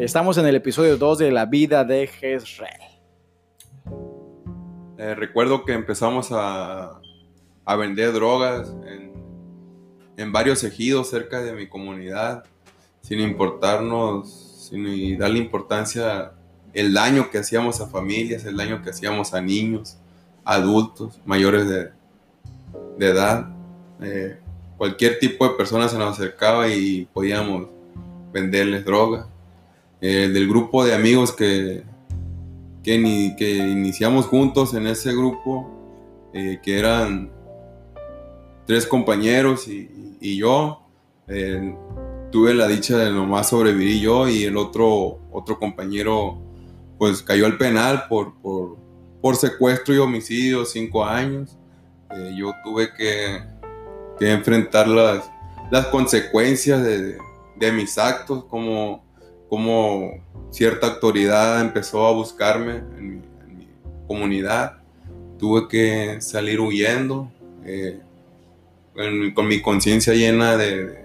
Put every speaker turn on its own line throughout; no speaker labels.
Estamos en el episodio 2 de La vida de Jezreel.
Eh, recuerdo que empezamos a, a vender drogas en, varios ejidos cerca de mi comunidad, sin importarnos, sin darle importancia el daño que hacíamos a familias, el daño que hacíamos a niños, adultos, mayores de, de edad. Eh, cualquier tipo de persona se nos acercaba y podíamos venderles droga. Eh, del grupo de amigos que, que, ni, que iniciamos juntos en ese grupo, eh, que eran tres compañeros y, y yo. Eh, tuve la dicha de nomás sobrevivir yo y el otro, otro compañero pues cayó al penal por, por, por secuestro y homicidio, cinco años. Yo tuve que, que, enfrentar las, las consecuencias de, de mis actos, como, como cierta autoridad empezó a buscarme en mi, comunidad. Tuve que salir huyendo, eh, con mi conciencia llena de,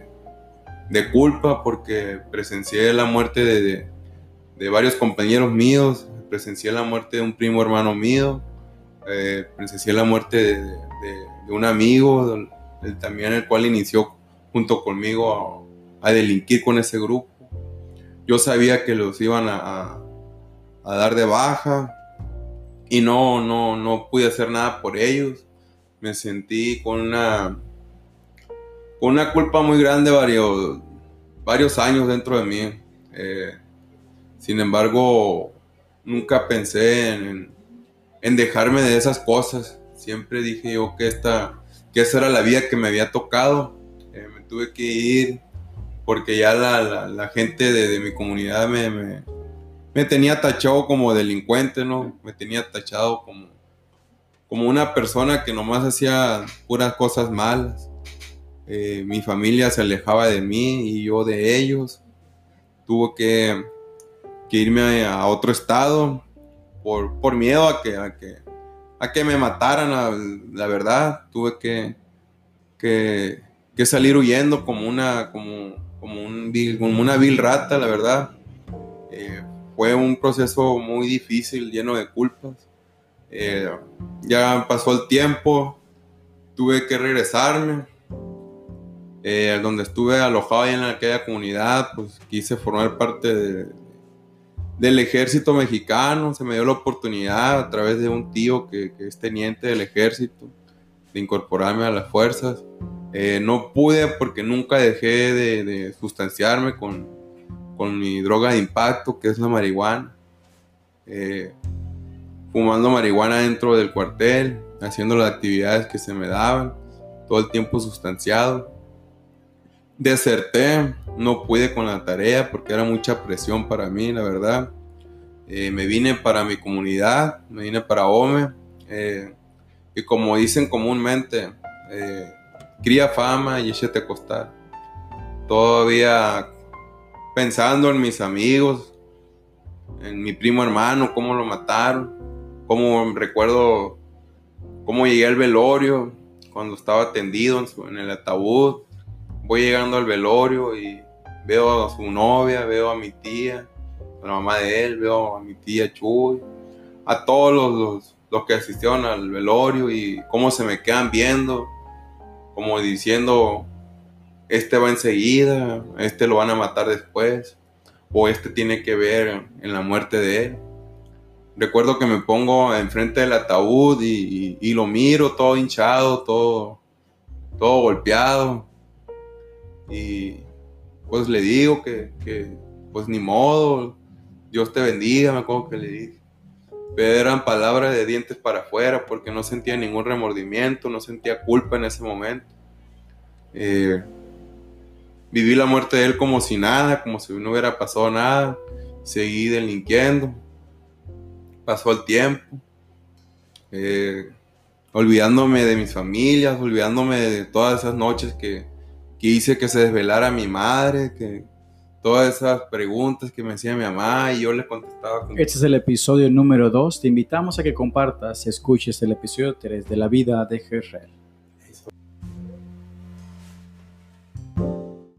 culpa porque presencié la muerte de, varios compañeros míos, presencié la muerte de un primo hermano mío, eh, presencié la muerte de, un amigo, también el cual inició junto conmigo a delinquir con ese grupo yo sabía que los iban a, a, dar de baja y no, no, no pude hacer nada por ellos. Me sentí con una, con una culpa muy grande varios, varios años dentro de mí. Eh, sin embargo, nunca pensé en, en, dejarme de esas cosas. Siempre dije yo que, esta, que esa era la vida que me había tocado. Eh, me tuve que ir porque ya la, la, gente de, mi comunidad me, me, me, tenía tachado como delincuente, ¿no? Me tenía tachado como, como una persona que nomás hacía puras cosas malas. Eh, mi familia se alejaba de mí y yo de ellos. Tuve que, irme a, otro estado por, por miedo a que, a que, a que me mataran, la verdad. Tuve que, que, que salir huyendo como una, como, como, un como una vil rata, la verdad. Eh, fue un proceso muy difícil, lleno de culpas. Eh, ya pasó el tiempo, tuve que regresarme. Eh, donde estuve alojado en aquella comunidad, pues quise formar parte de, del ejército mexicano. Se me dio la oportunidad a través de un tío que es teniente del ejército de incorporarme a las fuerzas. Eh, no pude porque nunca dejé de, sustanciarme con, con, mi droga de impacto, que es la marihuana. Eh, fumando marihuana dentro del cuartel, haciendo las actividades que se me daban, todo el tiempo sustanciado. Deserté, no pude con la tarea porque era mucha presión para mí, la verdad. Eh, me vine para mi comunidad, me vine para OME. y como dicen comúnmente, cría fama y échate a costar. Todavía pensando en mis amigos, en mi primo hermano, cómo lo mataron, cómo recuerdo cómo llegué al velorio cuando estaba tendido en, el ataúd. Voy llegando al velorio y veo a su novia, veo a mi tía, a la mamá de él, veo a mi tía Chuy, a todos los, los que asistieron al velorio y cómo se me quedan viendo como diciendo, este va enseguida, este lo van a matar después, o este tiene que ver en la muerte de él. Recuerdo que me pongo enfrente del ataúd y, y, lo miro todo hinchado, todo, todo golpeado. Y pues le digo que, que, pues ni modo, Dios te bendiga, me acuerdo que le dije. Pero eran palabras de dientes para afuera porque no sentía ningún remordimiento, no sentía culpa en ese momento. Eh, viví la muerte de él como si nada, como si no hubiera pasado nada. Seguí delinquiendo. Pasó el tiempo. Eh, olvidándome de mis familias, olvidándome de todas esas noches que, que hice que se desvelara mi madre, que, todas esas preguntas que me hacía mi mamá y yo le contestaba.
Este es el episodio número 2. Te invitamos a que compartas y escuches el episodio 3 de la vida de Jezreel.